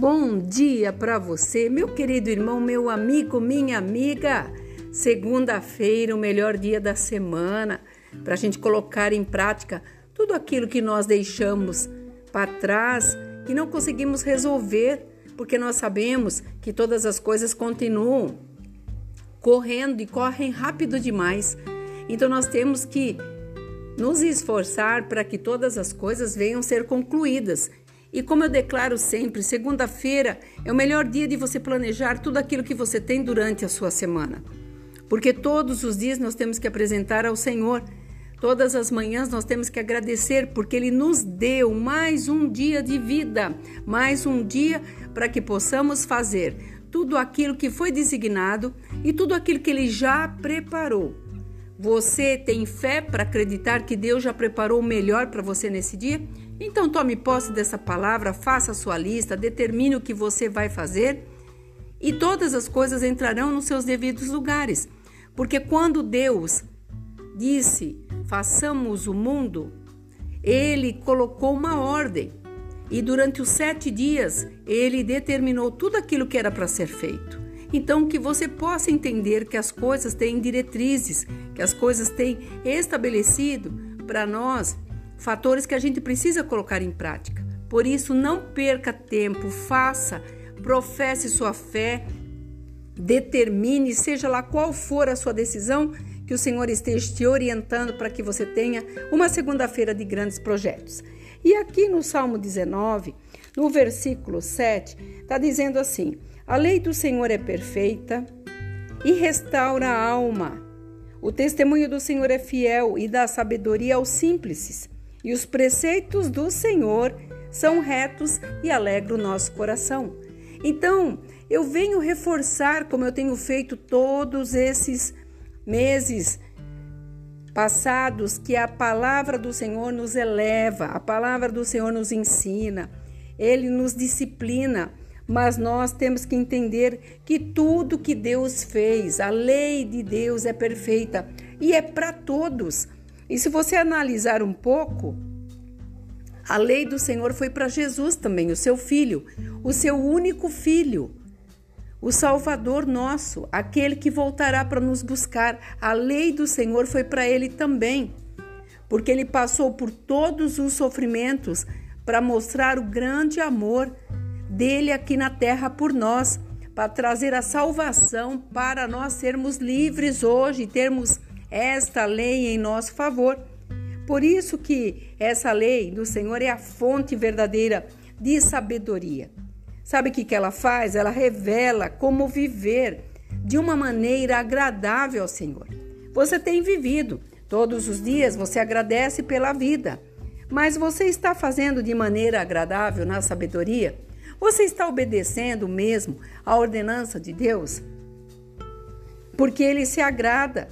Bom dia para você, meu querido irmão, meu amigo, minha amiga. Segunda-feira, o melhor dia da semana, para a gente colocar em prática tudo aquilo que nós deixamos para trás, que não conseguimos resolver, porque nós sabemos que todas as coisas continuam correndo e correm rápido demais. Então nós temos que nos esforçar para que todas as coisas venham ser concluídas e como eu declaro sempre, segunda-feira é o melhor dia de você planejar tudo aquilo que você tem durante a sua semana. Porque todos os dias nós temos que apresentar ao Senhor. Todas as manhãs nós temos que agradecer porque Ele nos deu mais um dia de vida, mais um dia para que possamos fazer tudo aquilo que foi designado e tudo aquilo que Ele já preparou. Você tem fé para acreditar que Deus já preparou o melhor para você nesse dia? Então tome posse dessa palavra, faça a sua lista, determine o que você vai fazer e todas as coisas entrarão nos seus devidos lugares. Porque quando Deus disse: façamos o mundo, ele colocou uma ordem e durante os sete dias ele determinou tudo aquilo que era para ser feito. Então, que você possa entender que as coisas têm diretrizes, que as coisas têm estabelecido para nós fatores que a gente precisa colocar em prática. Por isso, não perca tempo, faça, professe sua fé, determine, seja lá qual for a sua decisão, que o Senhor esteja te orientando para que você tenha uma segunda-feira de grandes projetos. E aqui no Salmo 19, no versículo 7, está dizendo assim: A lei do Senhor é perfeita e restaura a alma. O testemunho do Senhor é fiel e dá sabedoria aos simples e os preceitos do Senhor são retos e alegram o nosso coração. Então, eu venho reforçar, como eu tenho feito todos esses meses passados, que a palavra do Senhor nos eleva, a palavra do Senhor nos ensina, ele nos disciplina, mas nós temos que entender que tudo que Deus fez, a lei de Deus é perfeita e é para todos. E se você analisar um pouco, a lei do Senhor foi para Jesus também, o seu filho, o seu único filho, o Salvador nosso, aquele que voltará para nos buscar. A lei do Senhor foi para ele também, porque ele passou por todos os sofrimentos para mostrar o grande amor dele aqui na terra por nós, para trazer a salvação para nós sermos livres hoje, termos esta lei em nosso favor. Por isso que essa lei do Senhor é a fonte verdadeira de sabedoria. Sabe o que, que ela faz? Ela revela como viver de uma maneira agradável ao Senhor. Você tem vivido, todos os dias você agradece pela vida, mas você está fazendo de maneira agradável na sabedoria? Você está obedecendo mesmo a ordenança de Deus? Porque ele se agrada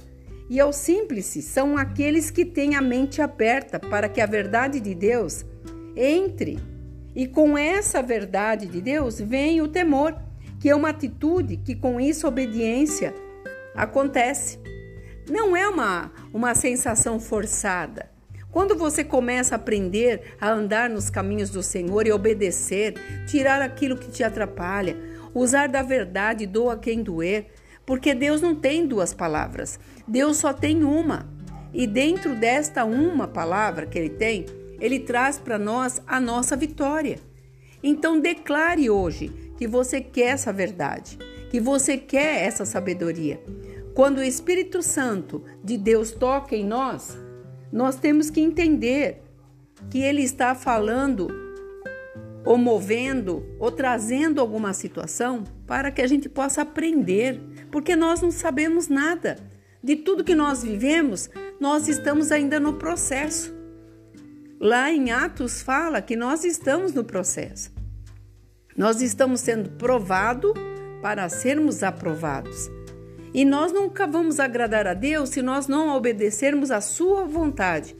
e aos simples são aqueles que têm a mente aberta para que a verdade de Deus entre. E com essa verdade de Deus vem o temor, que é uma atitude que com isso obediência acontece. Não é uma, uma sensação forçada. Quando você começa a aprender a andar nos caminhos do Senhor e obedecer, tirar aquilo que te atrapalha, usar da verdade, doa quem doer, porque Deus não tem duas palavras, Deus só tem uma. E dentro desta uma palavra que Ele tem, Ele traz para nós a nossa vitória. Então declare hoje que você quer essa verdade, que você quer essa sabedoria. Quando o Espírito Santo de Deus toca em nós, nós temos que entender que Ele está falando ou movendo ou trazendo alguma situação para que a gente possa aprender, porque nós não sabemos nada. De tudo que nós vivemos, nós estamos ainda no processo. Lá em Atos fala que nós estamos no processo. Nós estamos sendo provados para sermos aprovados. E nós nunca vamos agradar a Deus se nós não obedecermos à sua vontade.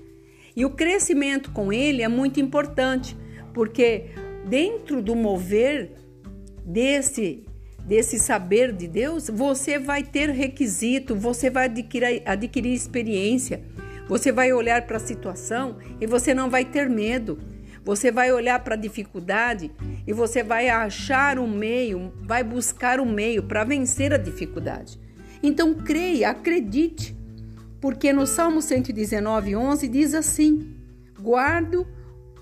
E o crescimento com ele é muito importante, porque dentro do mover desse desse saber de Deus, você vai ter requisito, você vai adquirir, adquirir experiência, você vai olhar para a situação e você não vai ter medo, Você vai olhar para a dificuldade e você vai achar um meio, vai buscar um meio para vencer a dificuldade. Então creia, acredite, porque no Salmo 119, 11 diz assim: Guardo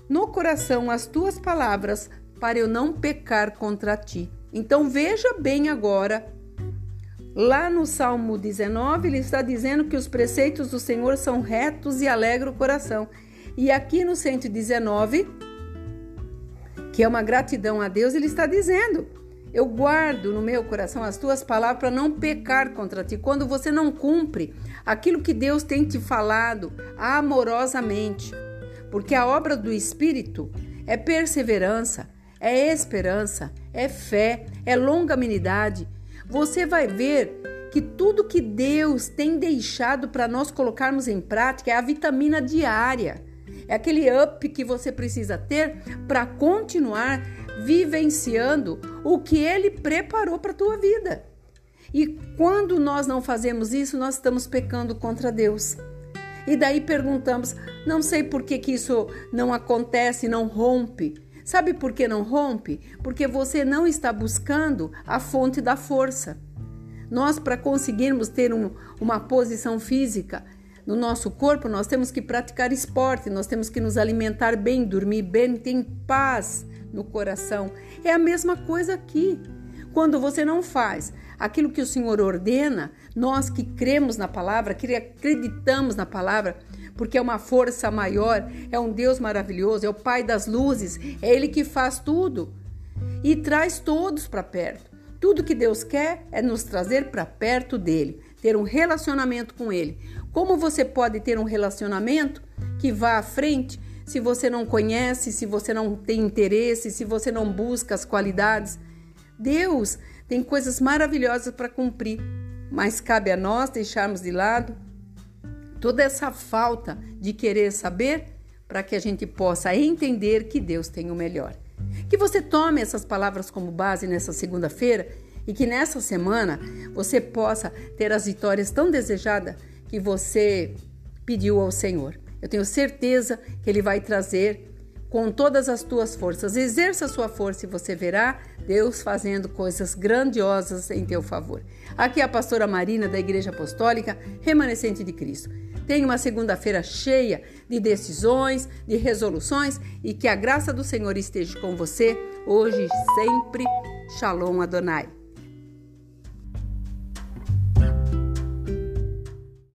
no coração as tuas palavras para eu não pecar contra ti. Então veja bem agora. Lá no Salmo 19, ele está dizendo que os preceitos do Senhor são retos e alegram o coração. E aqui no 119, que é uma gratidão a Deus, ele está dizendo: Eu guardo no meu coração as tuas palavras para não pecar contra ti. Quando você não cumpre aquilo que Deus tem te falado amorosamente, porque a obra do Espírito é perseverança, é esperança, é fé, é longanimidade. Você vai ver que tudo que Deus tem deixado para nós colocarmos em prática é a vitamina diária. É aquele up que você precisa ter para continuar vivenciando o que ele preparou para a tua vida. E quando nós não fazemos isso, nós estamos pecando contra Deus. E daí perguntamos: não sei por que, que isso não acontece, não rompe. Sabe por que não rompe? Porque você não está buscando a fonte da força. Nós, para conseguirmos ter um, uma posição física, no nosso corpo, nós temos que praticar esporte, nós temos que nos alimentar bem, dormir bem, ter paz no coração. É a mesma coisa aqui. Quando você não faz aquilo que o Senhor ordena, nós que cremos na palavra, que acreditamos na palavra, porque é uma força maior, é um Deus maravilhoso, é o Pai das luzes, é Ele que faz tudo e traz todos para perto. Tudo que Deus quer é nos trazer para perto dele, ter um relacionamento com ele. Como você pode ter um relacionamento que vá à frente se você não conhece, se você não tem interesse, se você não busca as qualidades? Deus tem coisas maravilhosas para cumprir, mas cabe a nós deixarmos de lado toda essa falta de querer saber para que a gente possa entender que Deus tem o melhor. Que você tome essas palavras como base nessa segunda-feira e que nessa semana você possa ter as vitórias tão desejadas que você pediu ao Senhor. Eu tenho certeza que Ele vai trazer com todas as tuas forças. Exerça a sua força e você verá Deus fazendo coisas grandiosas em teu favor. Aqui é a pastora Marina da Igreja Apostólica Remanescente de Cristo. Tenha uma segunda-feira cheia de decisões, de resoluções e que a graça do Senhor esteja com você hoje e sempre. Shalom Adonai.